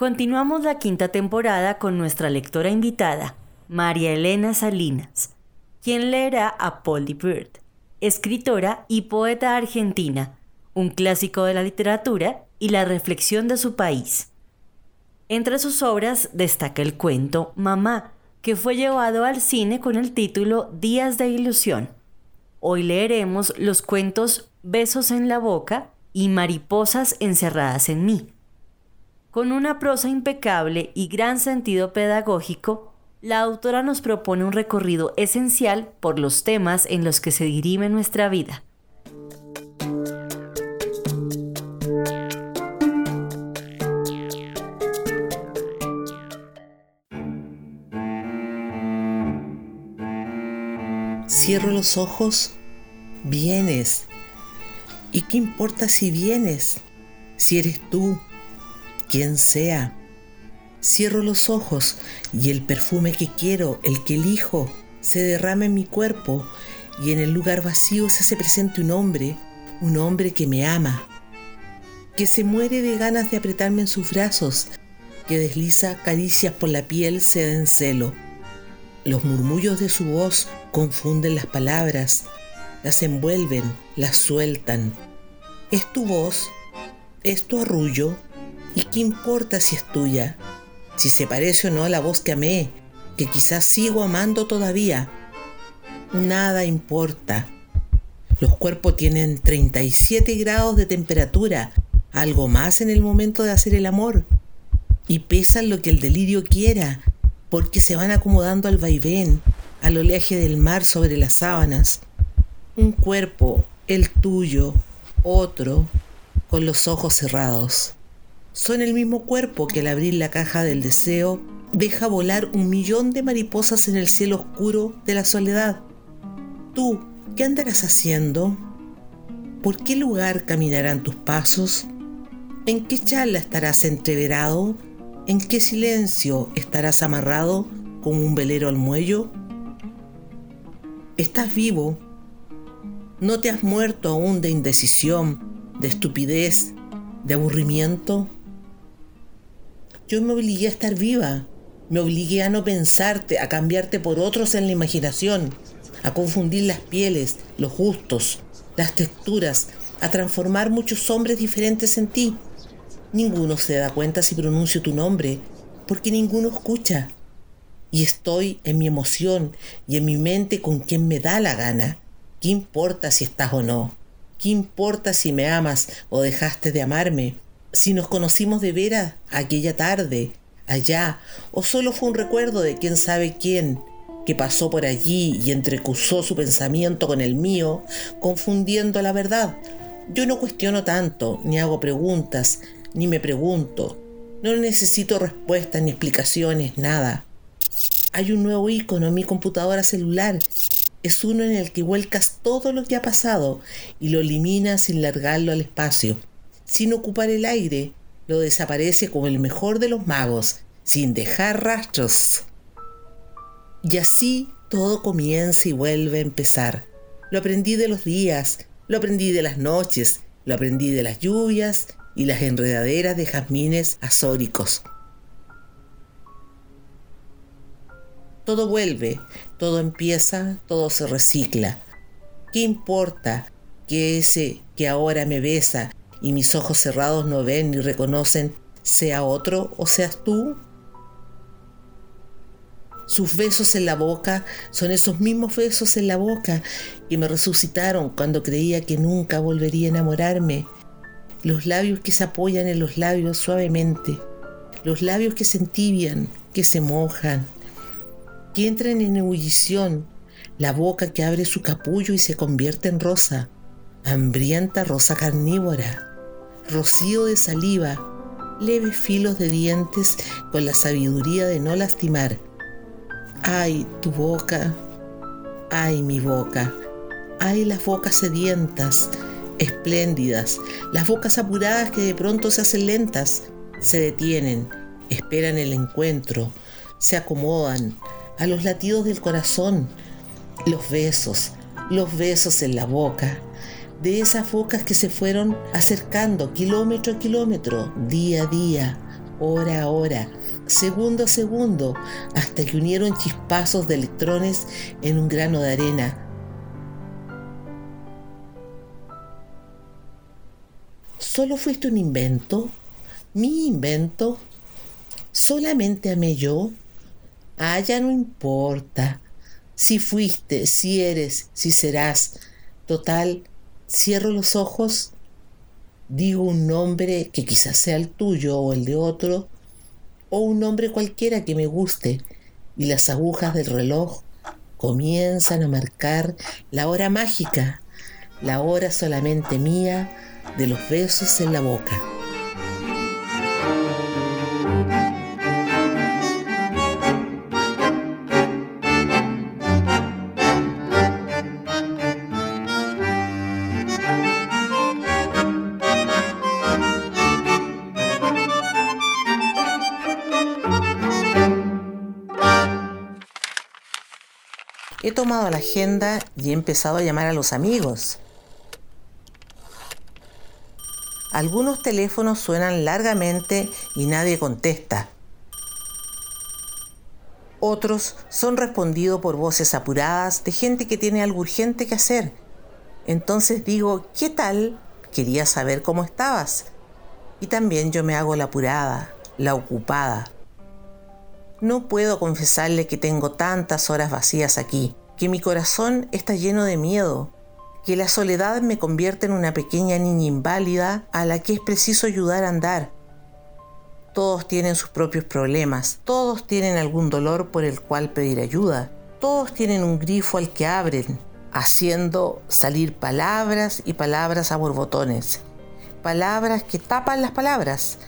Continuamos la quinta temporada con nuestra lectora invitada, María Elena Salinas, quien leerá a Polly Bird, escritora y poeta argentina, un clásico de la literatura y la reflexión de su país. Entre sus obras destaca el cuento Mamá, que fue llevado al cine con el título Días de Ilusión. Hoy leeremos los cuentos Besos en la Boca y Mariposas encerradas en mí. Con una prosa impecable y gran sentido pedagógico, la autora nos propone un recorrido esencial por los temas en los que se dirime nuestra vida. Cierro los ojos, vienes. ¿Y qué importa si vienes? Si eres tú, quien sea. Cierro los ojos y el perfume que quiero, el que elijo, se derrama en mi cuerpo y en el lugar vacío se hace presente un hombre, un hombre que me ama, que se muere de ganas de apretarme en sus brazos, que desliza caricias por la piel sed en celo. Los murmullos de su voz confunden las palabras, las envuelven, las sueltan. ¿Es tu voz? ¿Es tu arrullo? ¿Y qué importa si es tuya? Si se parece o no a la voz que amé, que quizás sigo amando todavía. Nada importa. Los cuerpos tienen 37 grados de temperatura, algo más en el momento de hacer el amor. Y pesan lo que el delirio quiera, porque se van acomodando al vaivén, al oleaje del mar sobre las sábanas. Un cuerpo, el tuyo, otro, con los ojos cerrados son el mismo cuerpo que al abrir la caja del deseo deja volar un millón de mariposas en el cielo oscuro de la soledad. Tú, ¿qué andarás haciendo? ¿Por qué lugar caminarán tus pasos? ¿En qué charla estarás entreverado? ¿En qué silencio estarás amarrado como un velero al muello? Estás vivo. No te has muerto aún de indecisión, de estupidez, de aburrimiento. Yo me obligué a estar viva, me obligué a no pensarte, a cambiarte por otros en la imaginación, a confundir las pieles, los gustos, las texturas, a transformar muchos hombres diferentes en ti. Ninguno se da cuenta si pronuncio tu nombre, porque ninguno escucha. Y estoy en mi emoción y en mi mente con quien me da la gana. ¿Qué importa si estás o no? ¿Qué importa si me amas o dejaste de amarme? Si nos conocimos de veras aquella tarde, allá, o solo fue un recuerdo de quién sabe quién que pasó por allí y entrecusó su pensamiento con el mío, confundiendo la verdad. Yo no cuestiono tanto, ni hago preguntas, ni me pregunto. No necesito respuestas ni explicaciones, nada. Hay un nuevo icono en mi computadora celular. Es uno en el que vuelcas todo lo que ha pasado y lo eliminas sin largarlo al espacio sin ocupar el aire, lo desaparece como el mejor de los magos, sin dejar rastros. Y así todo comienza y vuelve a empezar. Lo aprendí de los días, lo aprendí de las noches, lo aprendí de las lluvias y las enredaderas de jazmines azóricos. Todo vuelve, todo empieza, todo se recicla. ¿Qué importa que ese que ahora me besa y mis ojos cerrados no ven ni reconocen, sea otro o seas tú? Sus besos en la boca son esos mismos besos en la boca que me resucitaron cuando creía que nunca volvería a enamorarme. Los labios que se apoyan en los labios suavemente. Los labios que se entibian, que se mojan, que entran en ebullición. La boca que abre su capullo y se convierte en rosa. Hambrienta rosa carnívora. Rocío de saliva. Leves filos de dientes con la sabiduría de no lastimar. Ay, tu boca, ay, mi boca, ay, las bocas sedientas, espléndidas, las bocas apuradas que de pronto se hacen lentas, se detienen, esperan el encuentro, se acomodan a los latidos del corazón, los besos, los besos en la boca, de esas bocas que se fueron acercando kilómetro a kilómetro, día a día, hora a hora, segundo a segundo, hasta que unieron chispazos de electrones en un grano de arena. ¿Solo fuiste un invento? ¿Mi invento? ¿Solamente amé yo? Ah, ya no importa. Si fuiste, si eres, si serás. Total, cierro los ojos, digo un nombre que quizás sea el tuyo o el de otro, o un nombre cualquiera que me guste y las agujas del reloj comienzan a marcar la hora mágica, la hora solamente mía de los besos en la boca. He tomado la agenda y he empezado a llamar a los amigos. Algunos teléfonos suenan largamente y nadie contesta. Otros son respondidos por voces apuradas de gente que tiene algo urgente que hacer. Entonces digo, ¿qué tal? Quería saber cómo estabas. Y también yo me hago la apurada, la ocupada. No puedo confesarle que tengo tantas horas vacías aquí, que mi corazón está lleno de miedo, que la soledad me convierte en una pequeña niña inválida a la que es preciso ayudar a andar. Todos tienen sus propios problemas, todos tienen algún dolor por el cual pedir ayuda, todos tienen un grifo al que abren, haciendo salir palabras y palabras a borbotones, palabras que tapan las palabras,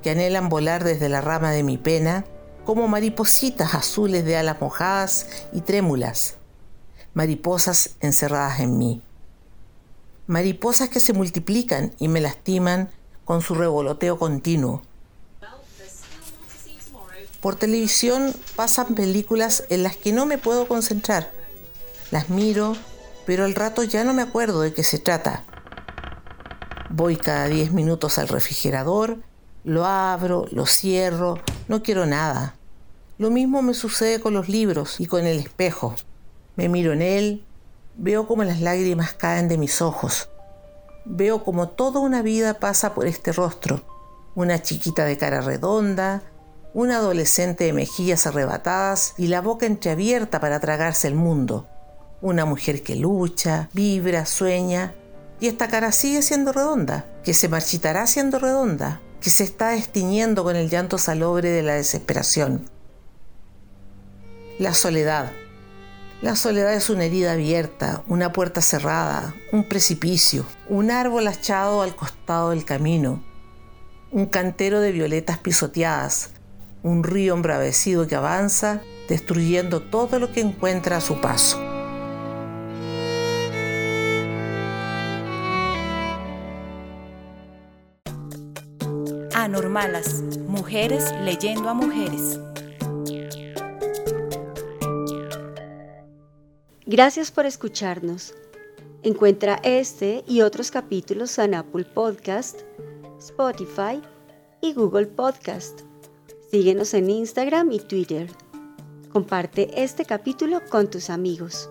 que anhelan volar desde la rama de mi pena como maripositas azules de alas mojadas y trémulas, mariposas encerradas en mí. Mariposas que se multiplican y me lastiman con su revoloteo continuo. Por televisión pasan películas en las que no me puedo concentrar. Las miro, pero al rato ya no me acuerdo de qué se trata. Voy cada 10 minutos al refrigerador, lo abro, lo cierro, no quiero nada. Lo mismo me sucede con los libros y con el espejo. Me miro en él, veo como las lágrimas caen de mis ojos. Veo como toda una vida pasa por este rostro. Una chiquita de cara redonda, un adolescente de mejillas arrebatadas y la boca entreabierta para tragarse el mundo. Una mujer que lucha, vibra, sueña, y esta cara sigue siendo redonda, que se marchitará siendo redonda, que se está destiñendo con el llanto salobre de la desesperación. La soledad. La soledad es una herida abierta, una puerta cerrada, un precipicio, un árbol achado al costado del camino, un cantero de violetas pisoteadas, un río embravecido que avanza, destruyendo todo lo que encuentra a su paso. Anormalas, mujeres leyendo a mujeres. Gracias por escucharnos. Encuentra este y otros capítulos en Apple Podcast, Spotify y Google Podcast. Síguenos en Instagram y Twitter. Comparte este capítulo con tus amigos.